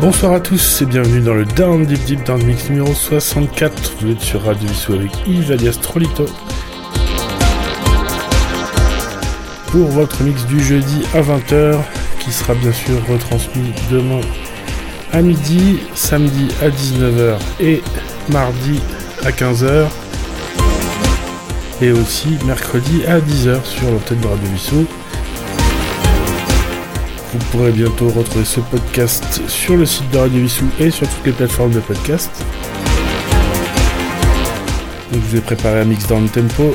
Bonsoir à tous et bienvenue dans le Down Deep Deep Down Mix numéro 64. Vous êtes sur Radio Vissou avec Yves alias Trolito. Pour votre mix du jeudi à 20h, qui sera bien sûr retransmis demain à midi, samedi à 19h et mardi à 15h. Et aussi mercredi à 10h sur l'antenne de Radio Vissou. Pourrez bientôt retrouver ce podcast sur le site de Radio Vissou et sur toutes les plateformes de podcast. Donc, je vous ai préparé un mix dans le tempo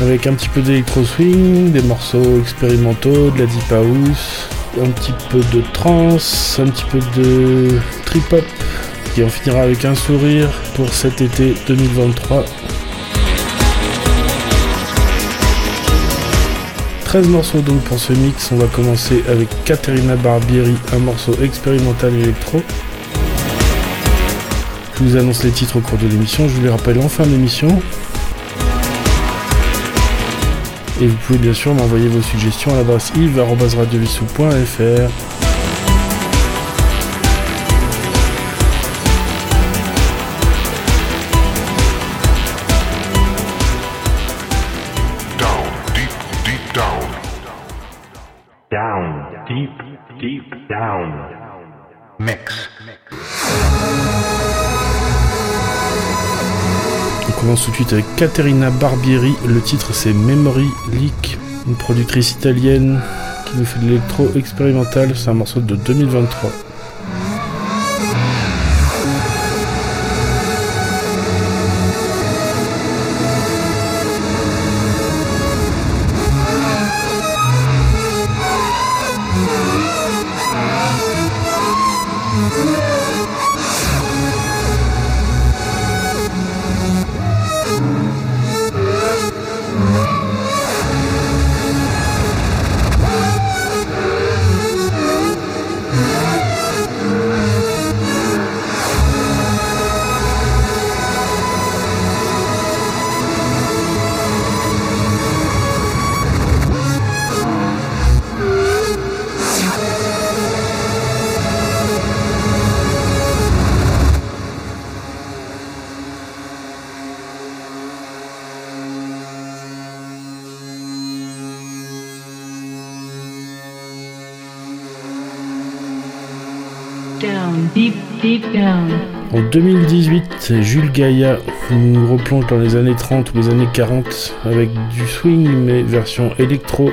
avec un petit peu d'électro swing, des morceaux expérimentaux, de la deep house, un petit peu de trance, un petit peu de trip hop et on finira avec un sourire pour cet été 2023 13 morceaux donc pour ce mix. On va commencer avec Caterina Barbieri, un morceau expérimental électro. Je vous annonce les titres au cours de l'émission, je vous les rappelle en fin d'émission. Et vous pouvez bien sûr m'envoyer vos suggestions à l'adresse yves.radiovissou.fr. Down, deep, deep down. Mix. On commence tout de suite avec Caterina Barbieri. Le titre c'est Memory Leak, une productrice italienne qui nous fait de l'électro expérimental. C'est un morceau de 2023. 2018, Jules Gaïa nous replonge dans les années 30 ou les années 40 avec du swing mais version électro.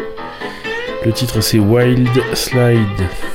Le titre c'est Wild Slide.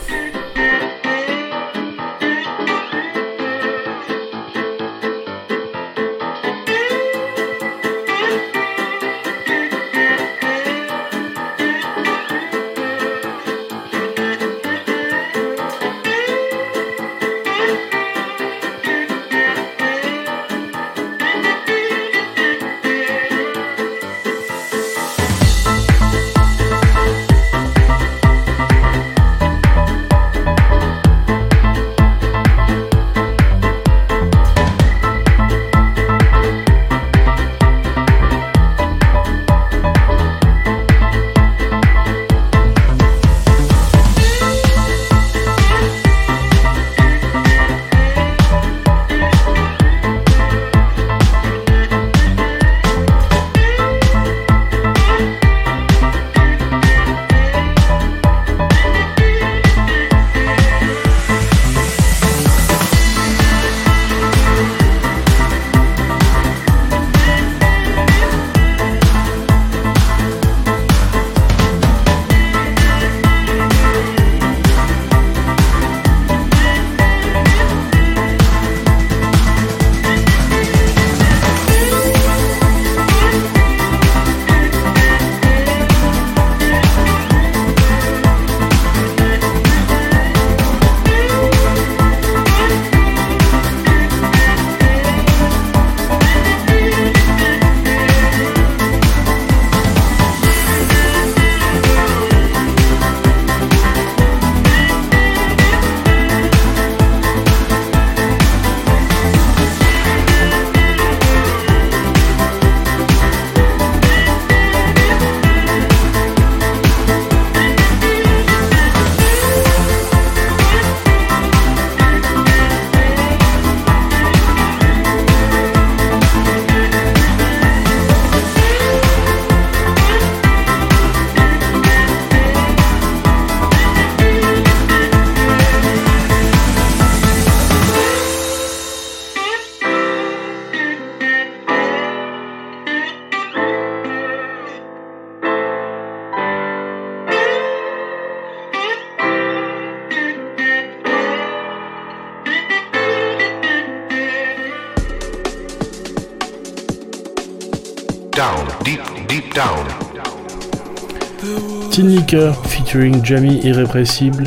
Jamie Irrépressible.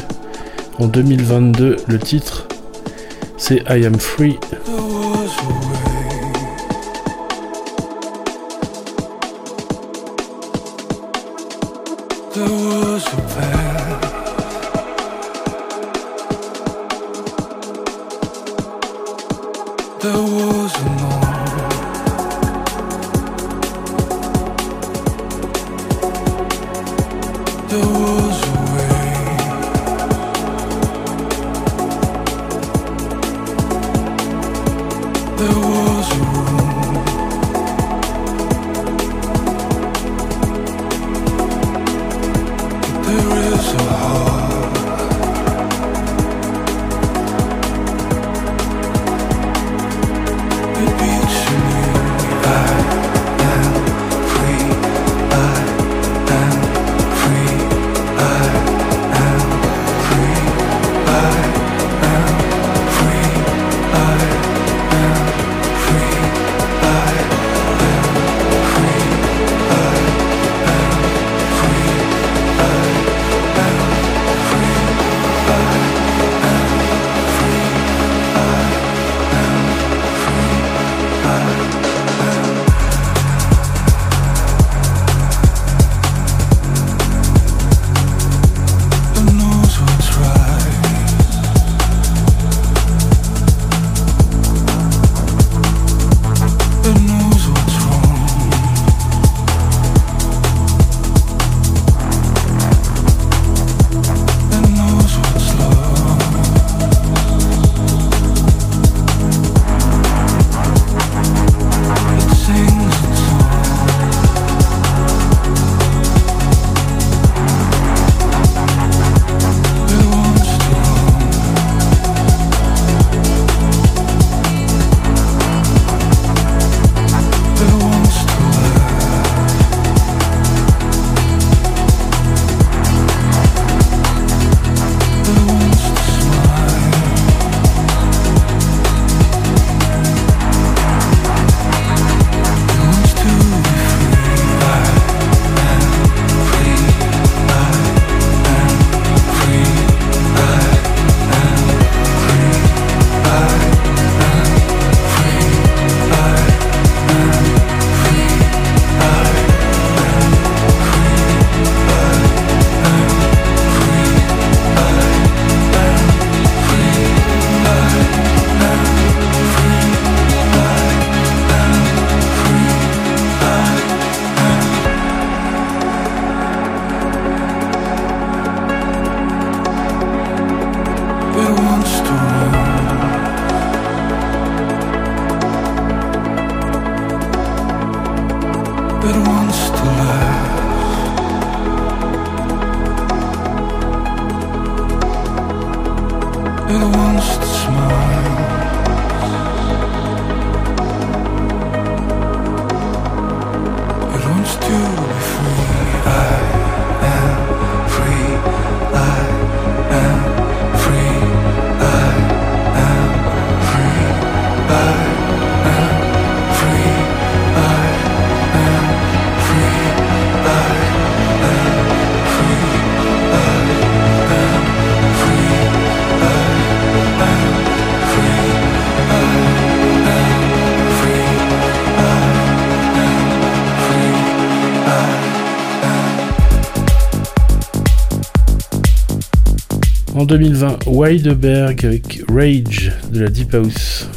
En 2022, le titre, c'est I Am Free. 2020, Weideberg avec Rage de la Deep House.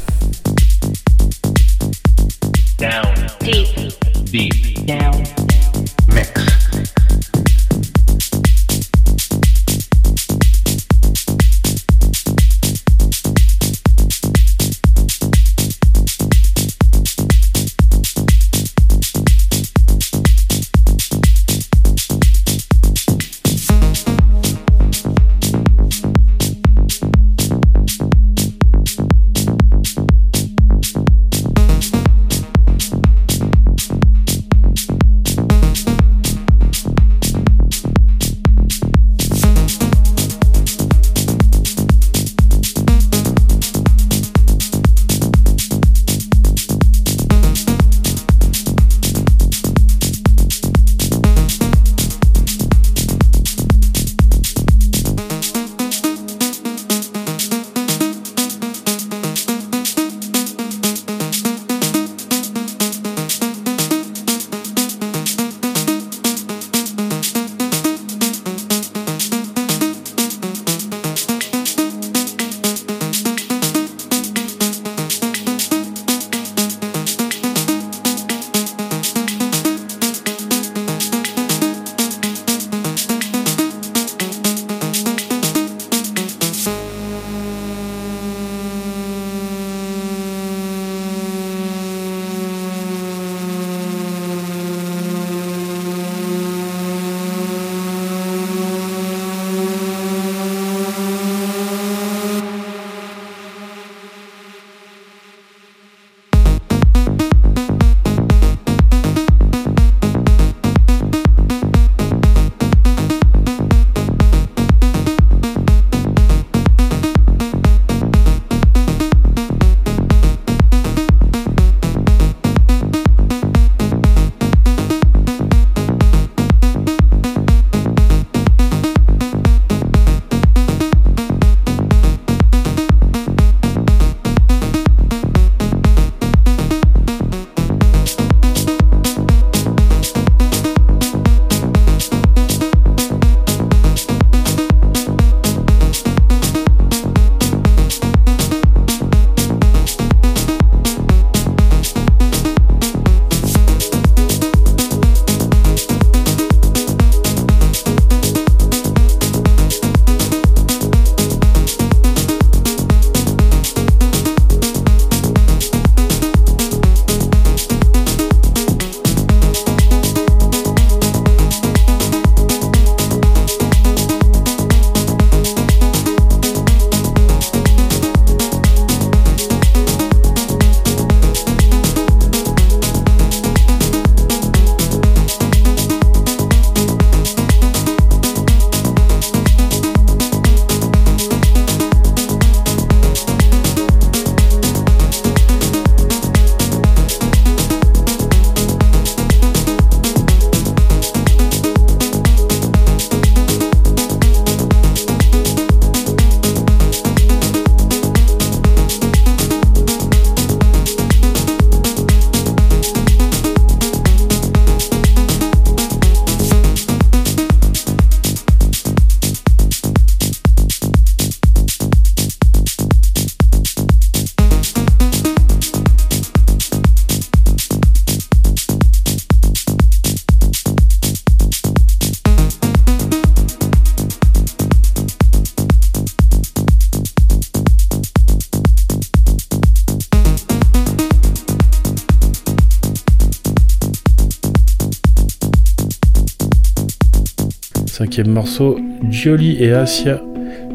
morceau, Gioli et Asia,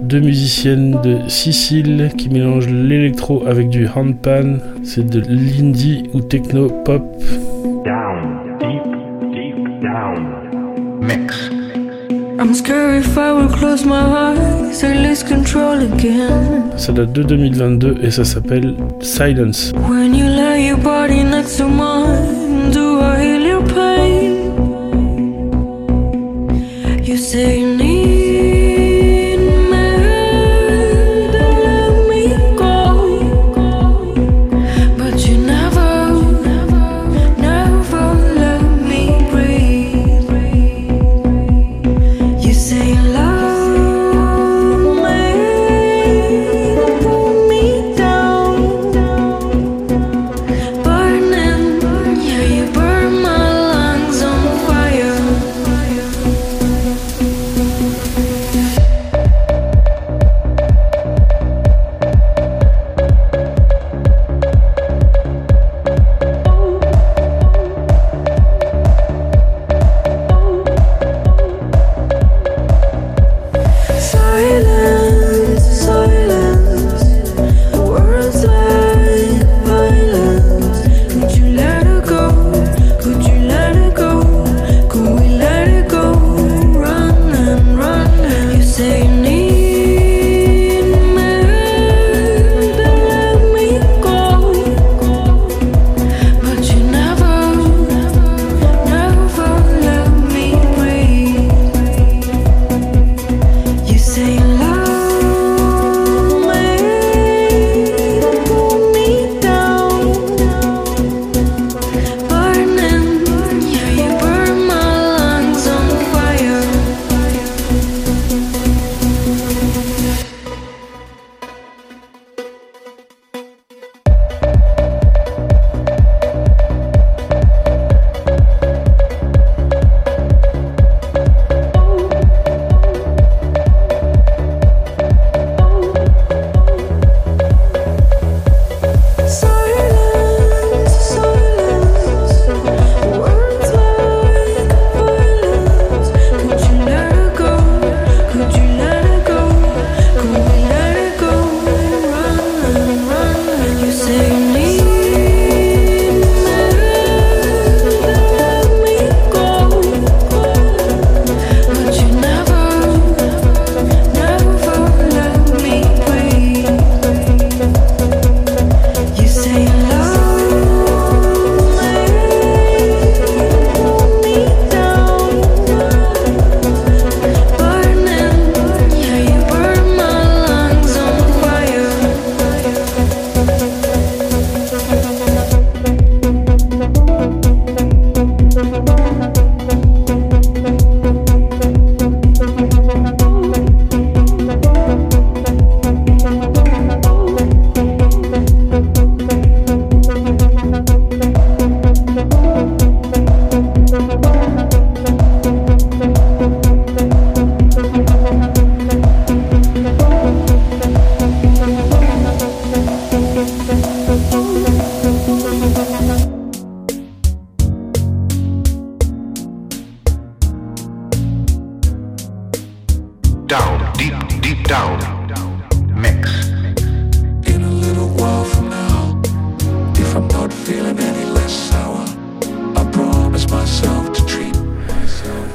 deux musiciennes de Sicile qui mélangent l'électro avec du handpan, c'est de l'indie ou techno pop. Down, deep, deep down. Mix. I'm scared if I will close my eyes, lose control again. Ça date de 2022 et ça s'appelle Silence. When you lay your body next to mine, do I same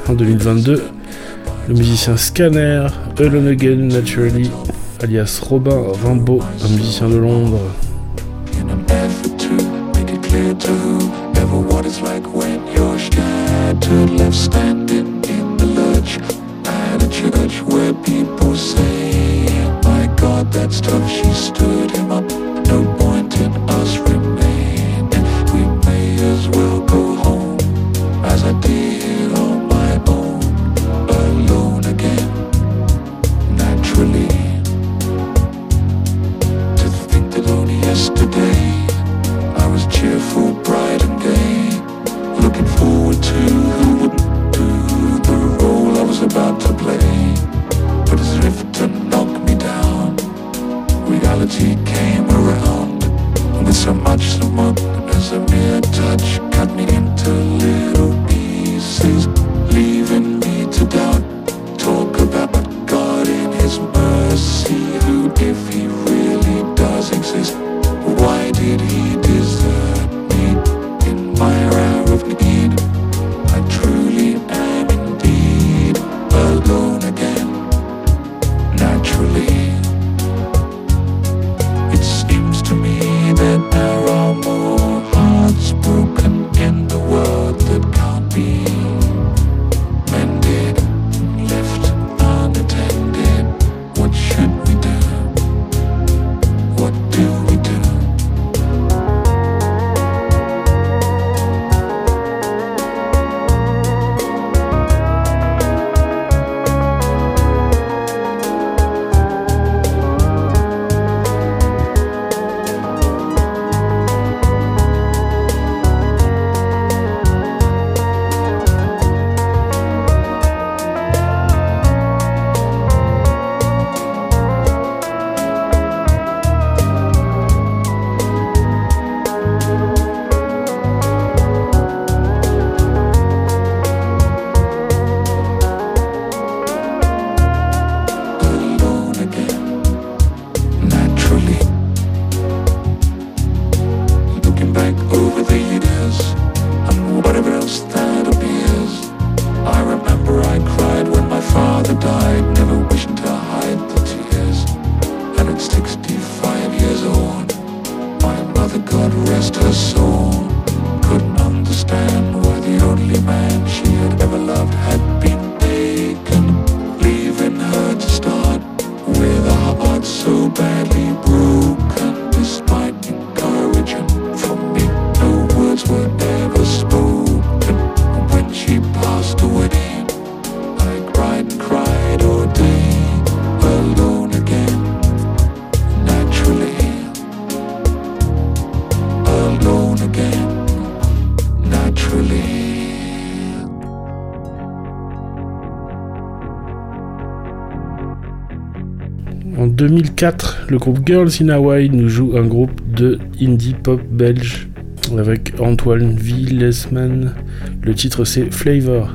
en 2022, le musicien Scanner, Alone Naturally, alias Robin Rimbaud, un musicien de Londres, 2004, le groupe Girls in Hawaii nous joue un groupe de indie pop belge avec Antoine Villesman. Le titre c'est Flavor.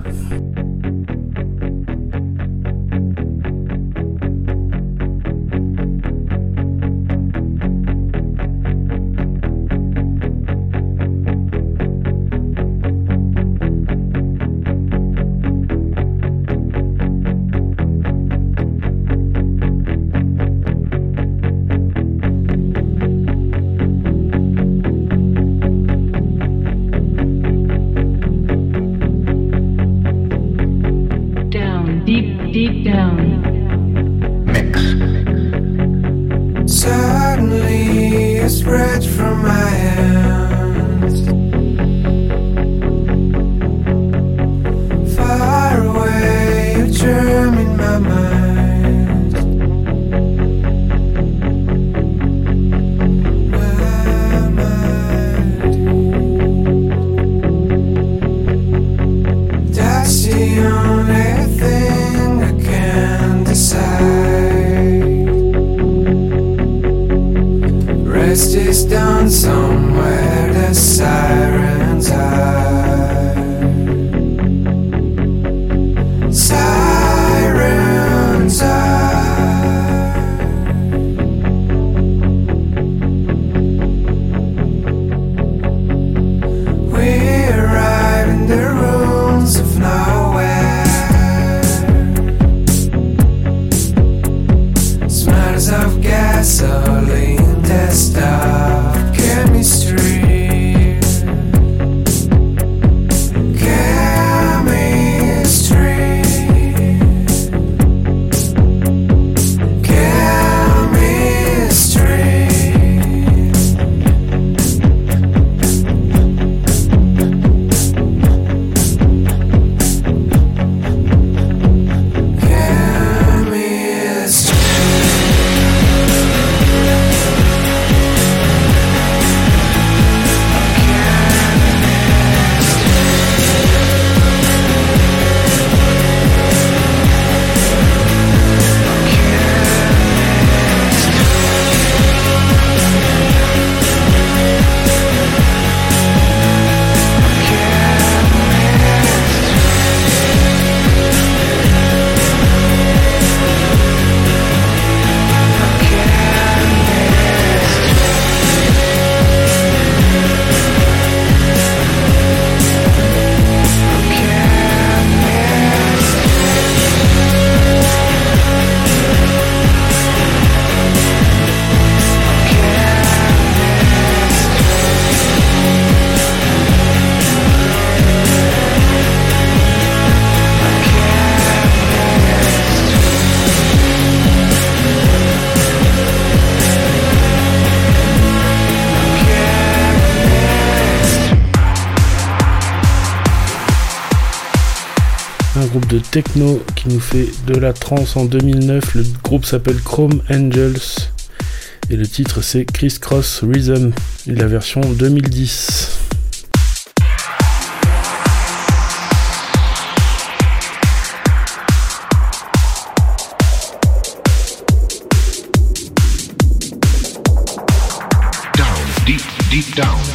Techno qui nous fait de la trance en 2009. Le groupe s'appelle Chrome Angels et le titre c'est Criss Cross Rhythm la version 2010. Down, deep, deep down.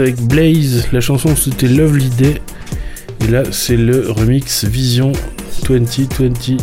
avec Blaze. La chanson c'était Lovely Day. Et là c'est le remix Vision 2020.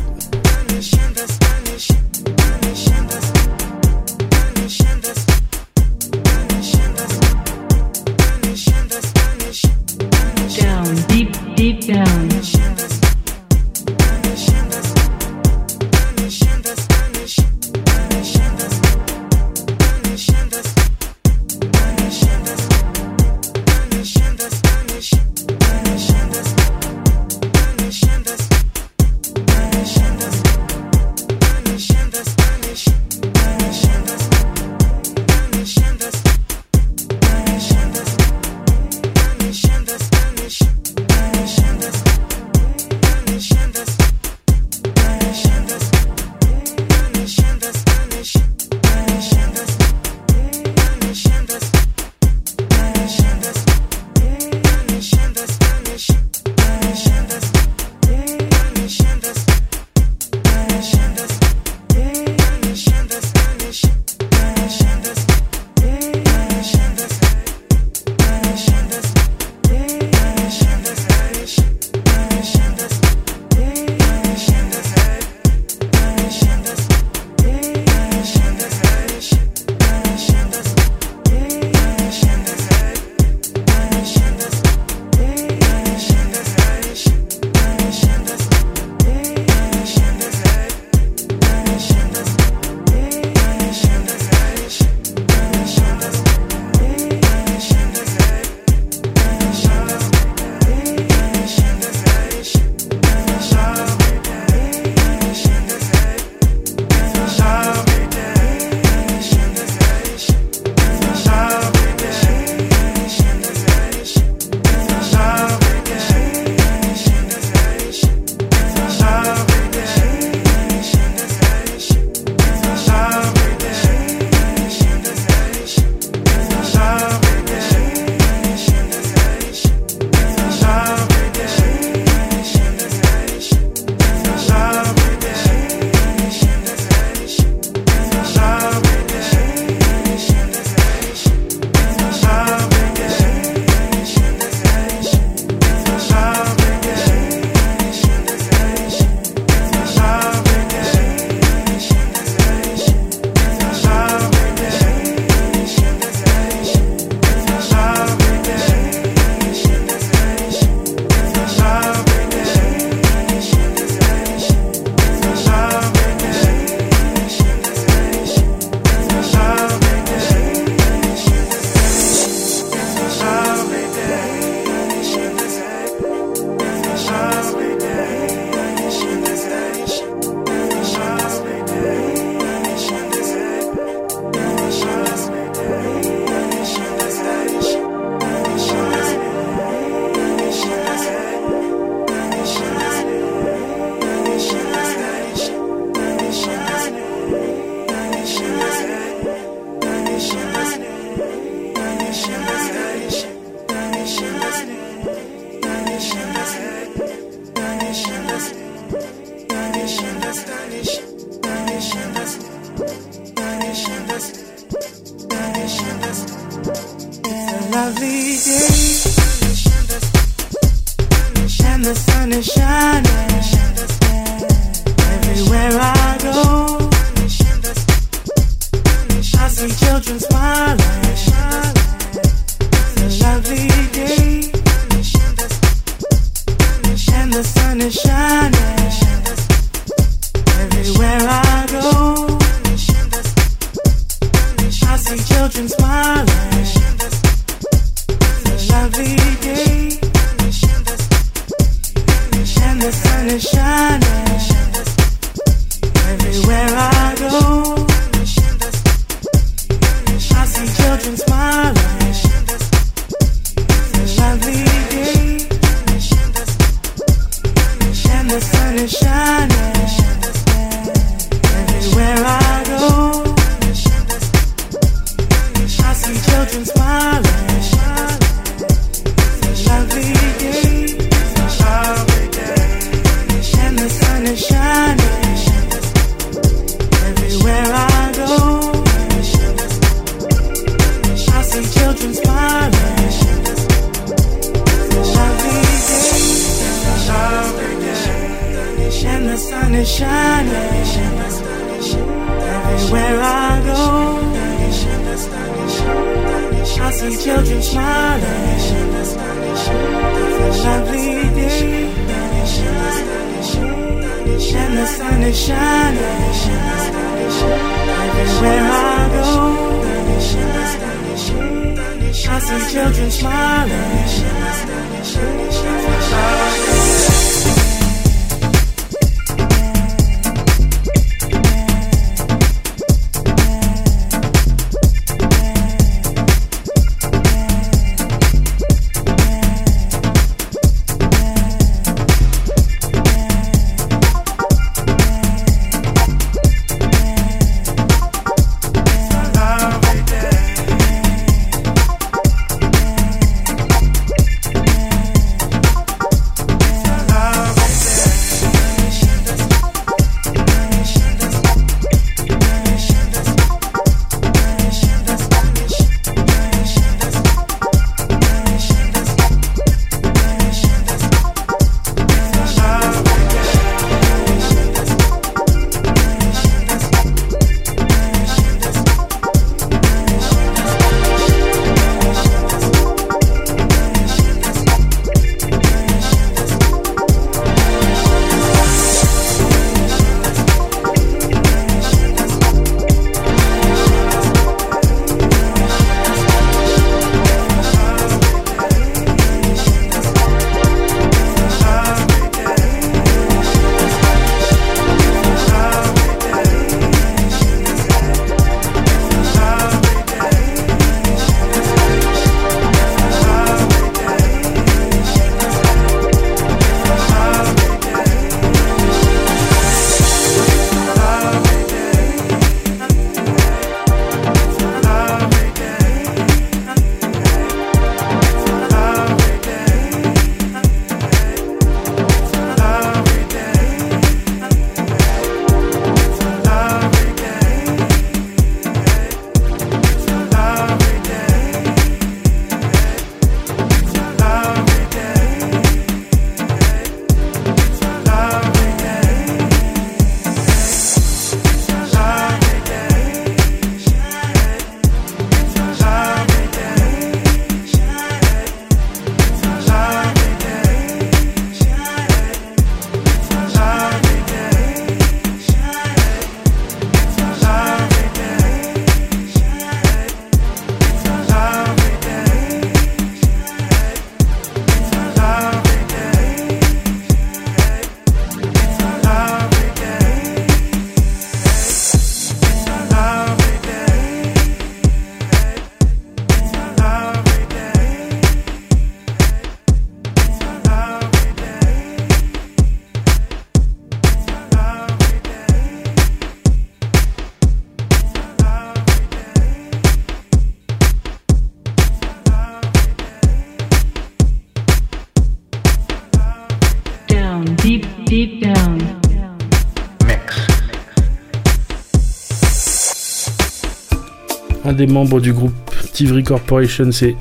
un des membres du groupe Tivry Corporation, c'est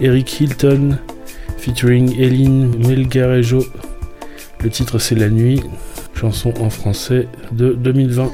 Eric Hilton, featuring Eline Melgarejo. Le titre c'est La Nuit, chanson en français de 2020.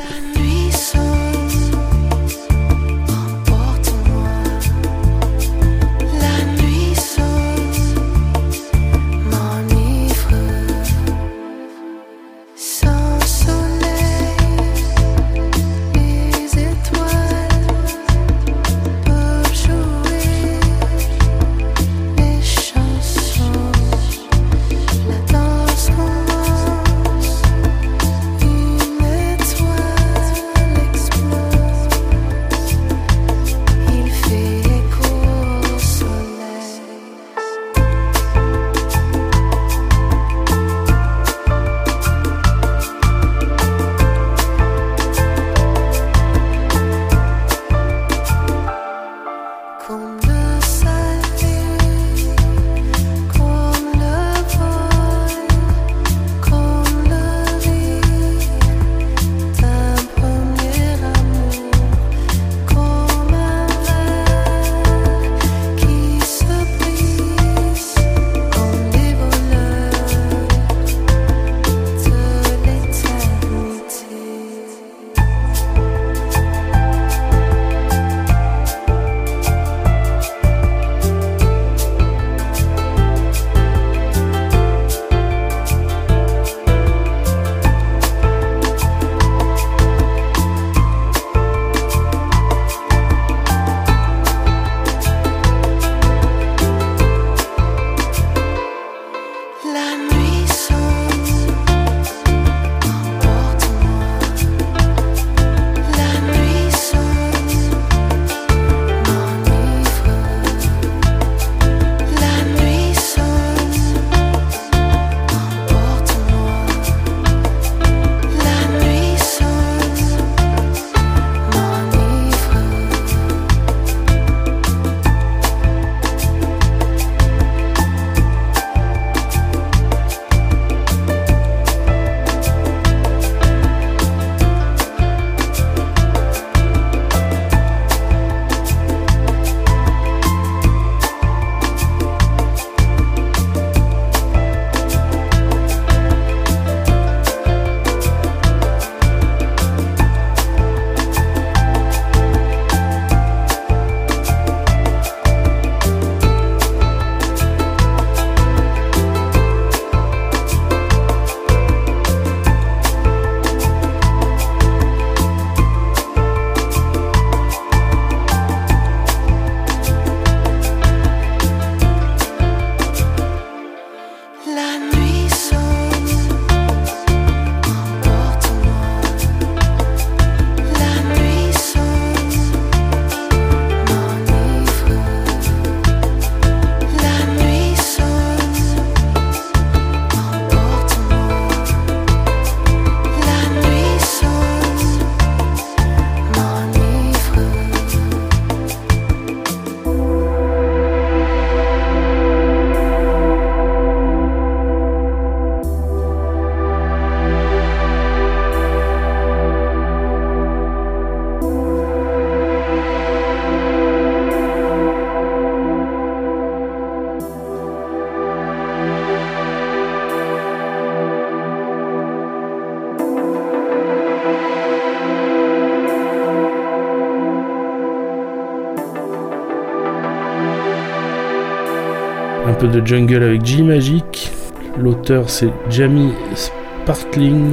Peu de jungle avec G-Magic. L'auteur c'est Jamie Spartling,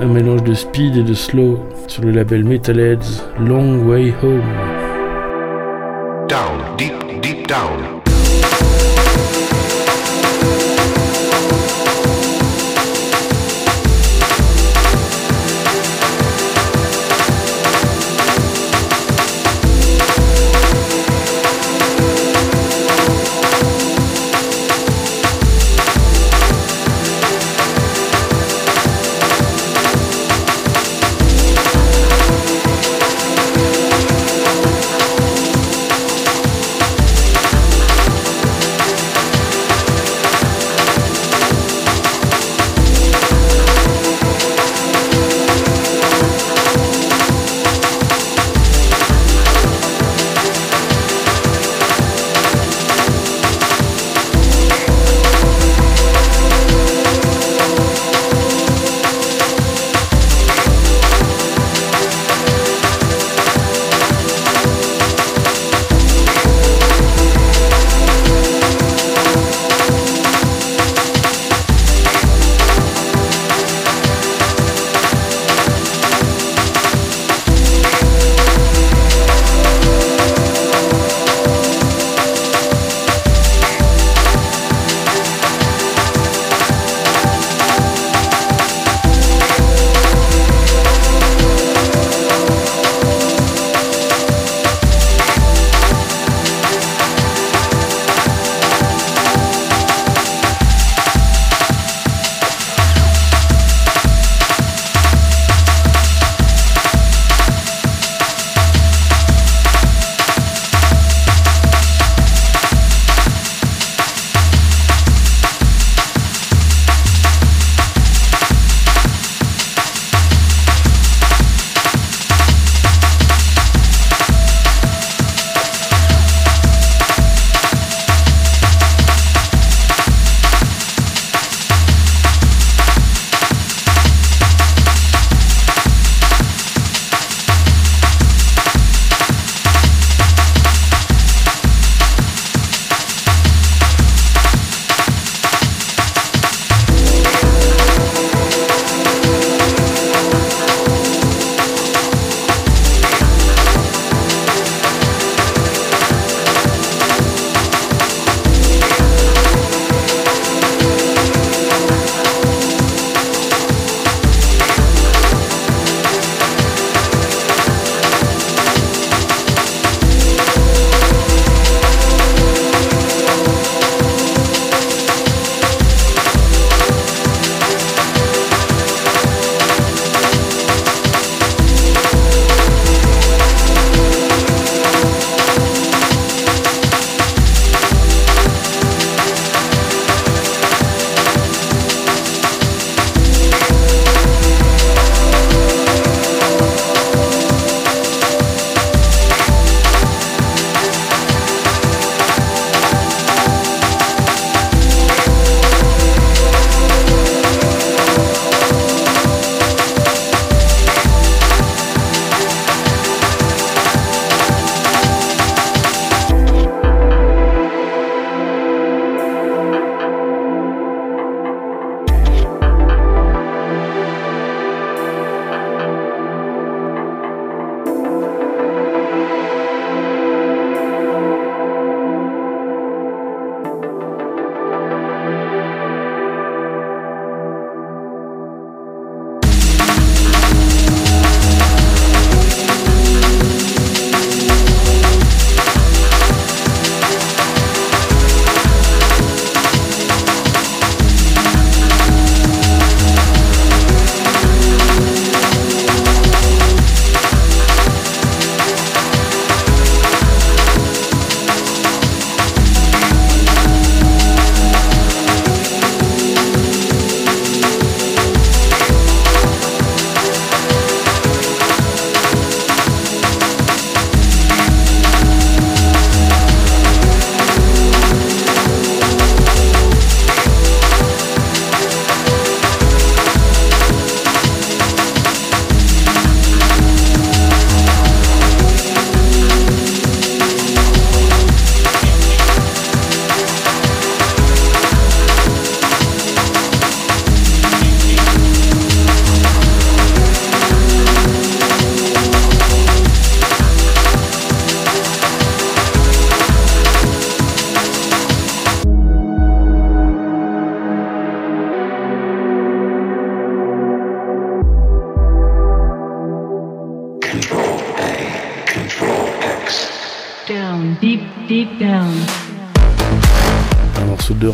un mélange de speed et de slow sur le label Metalheads Long Way Home. Down, deep, deep down.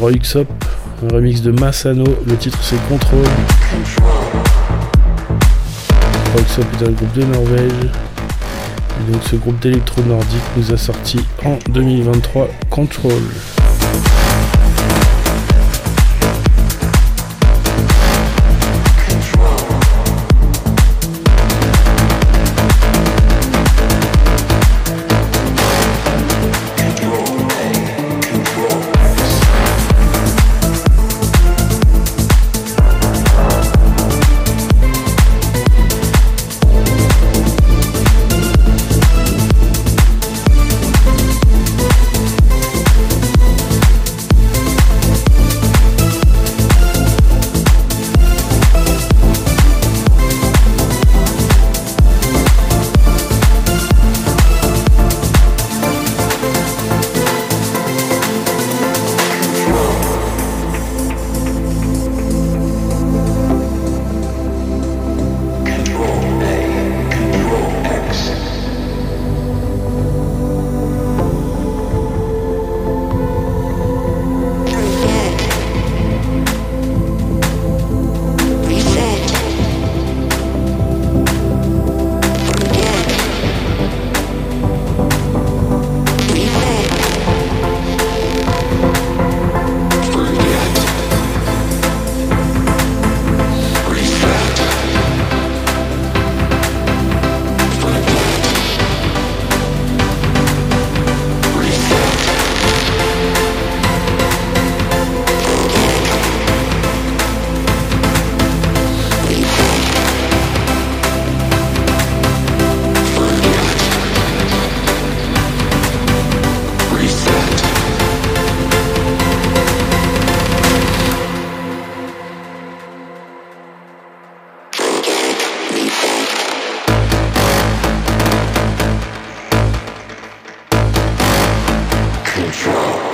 Morceau de Roy Xop, un remix de Massano, le titre c'est Control. Roy Xop est un groupe de Norvège. Donc ce groupe d'électro nordique nous a sorti en 2023 Control. Et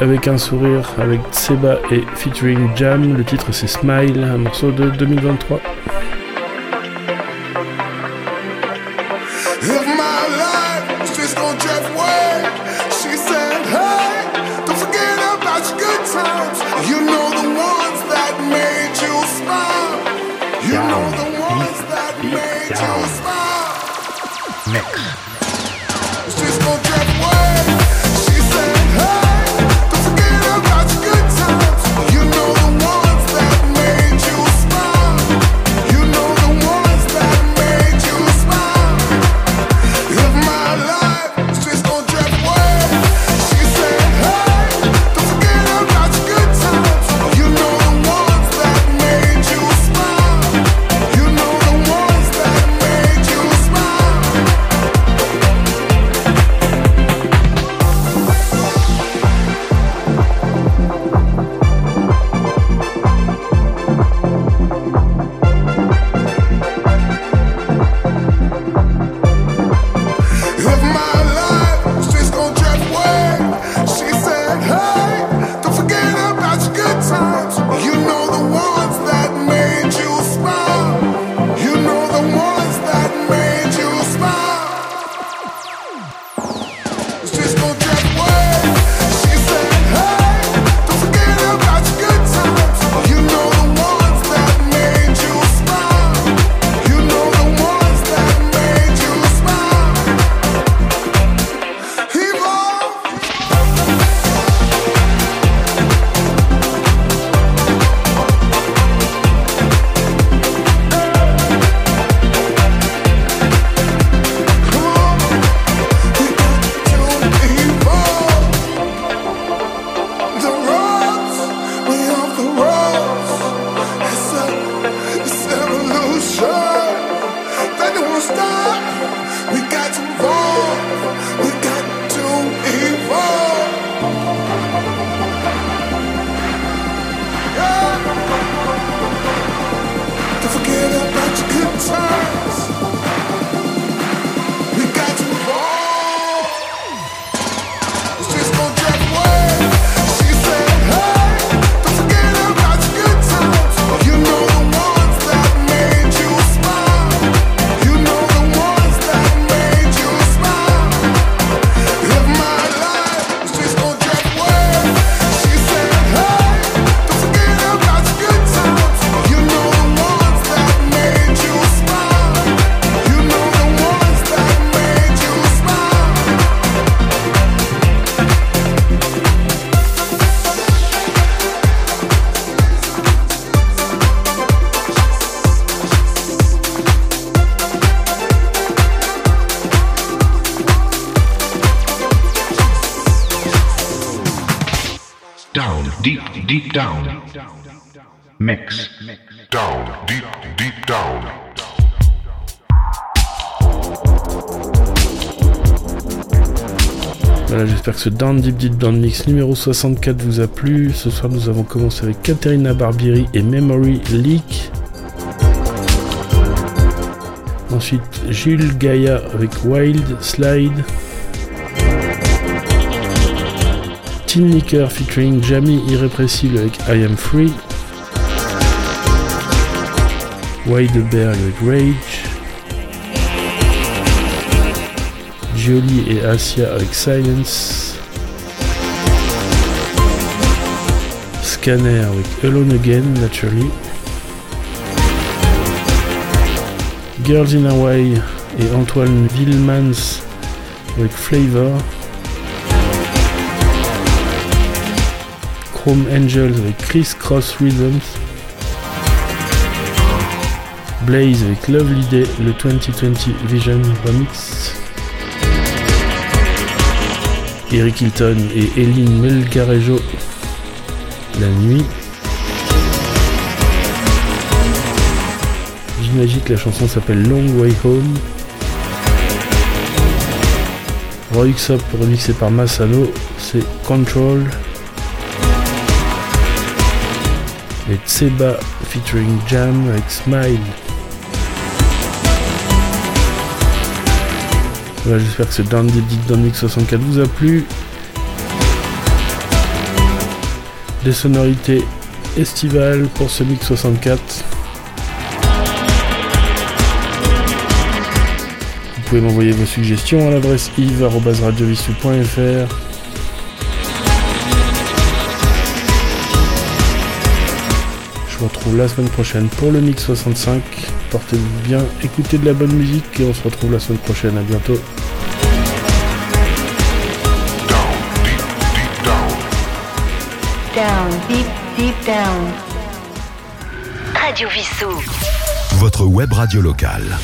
avec un sourire avec Seba et featuring Jam. Le titre c'est Smile, un morceau de 2023. Live my life, it's just gon' drift Mix. Down, deep, deep down. Voilà, j'espère que ce Down Deep Deep Down Mix numéro 64 vous a plu. Ce soir, nous avons commencé avec Katerina Barbieri et Memory Leak. Ensuite, Jules Gaia avec Wild Slide. Tin Licker featuring Jamie Irrépressible avec I Am Free. Weideberg avec Rage. Jolie et Asia avec Silence. Scanner avec Alone Again, naturally. Girls in Hawaii et Antoine Villemans avec Flavor. Chrome Angels avec Chris Cross Rhythms. Blaze avec Lovely Day, le 2020 Vision Remix. Eric Hilton et Eline Melgarejo, La Nuit. J'imagine que la chanson s'appelle Long Way Home. Roy Xop remixé par Massano, c'est Control. Et Tseba featuring Jam avec Smile. Voilà, j'espère que ce Deep Down Mix 64 vous a plu. Des sonorités estivales pour ce Mix 64. Vous pouvez m'envoyer vos suggestions à l'adresse yves.radiovisu.fr vous retrouve la semaine prochaine pour le Mix 65. Portez-vous bien, écoutez de la bonne musique et on se retrouve la semaine prochaine. À bientôt. Down, deep, deep down. Down, deep, deep down. Radio Vissou. Votre web radio locale.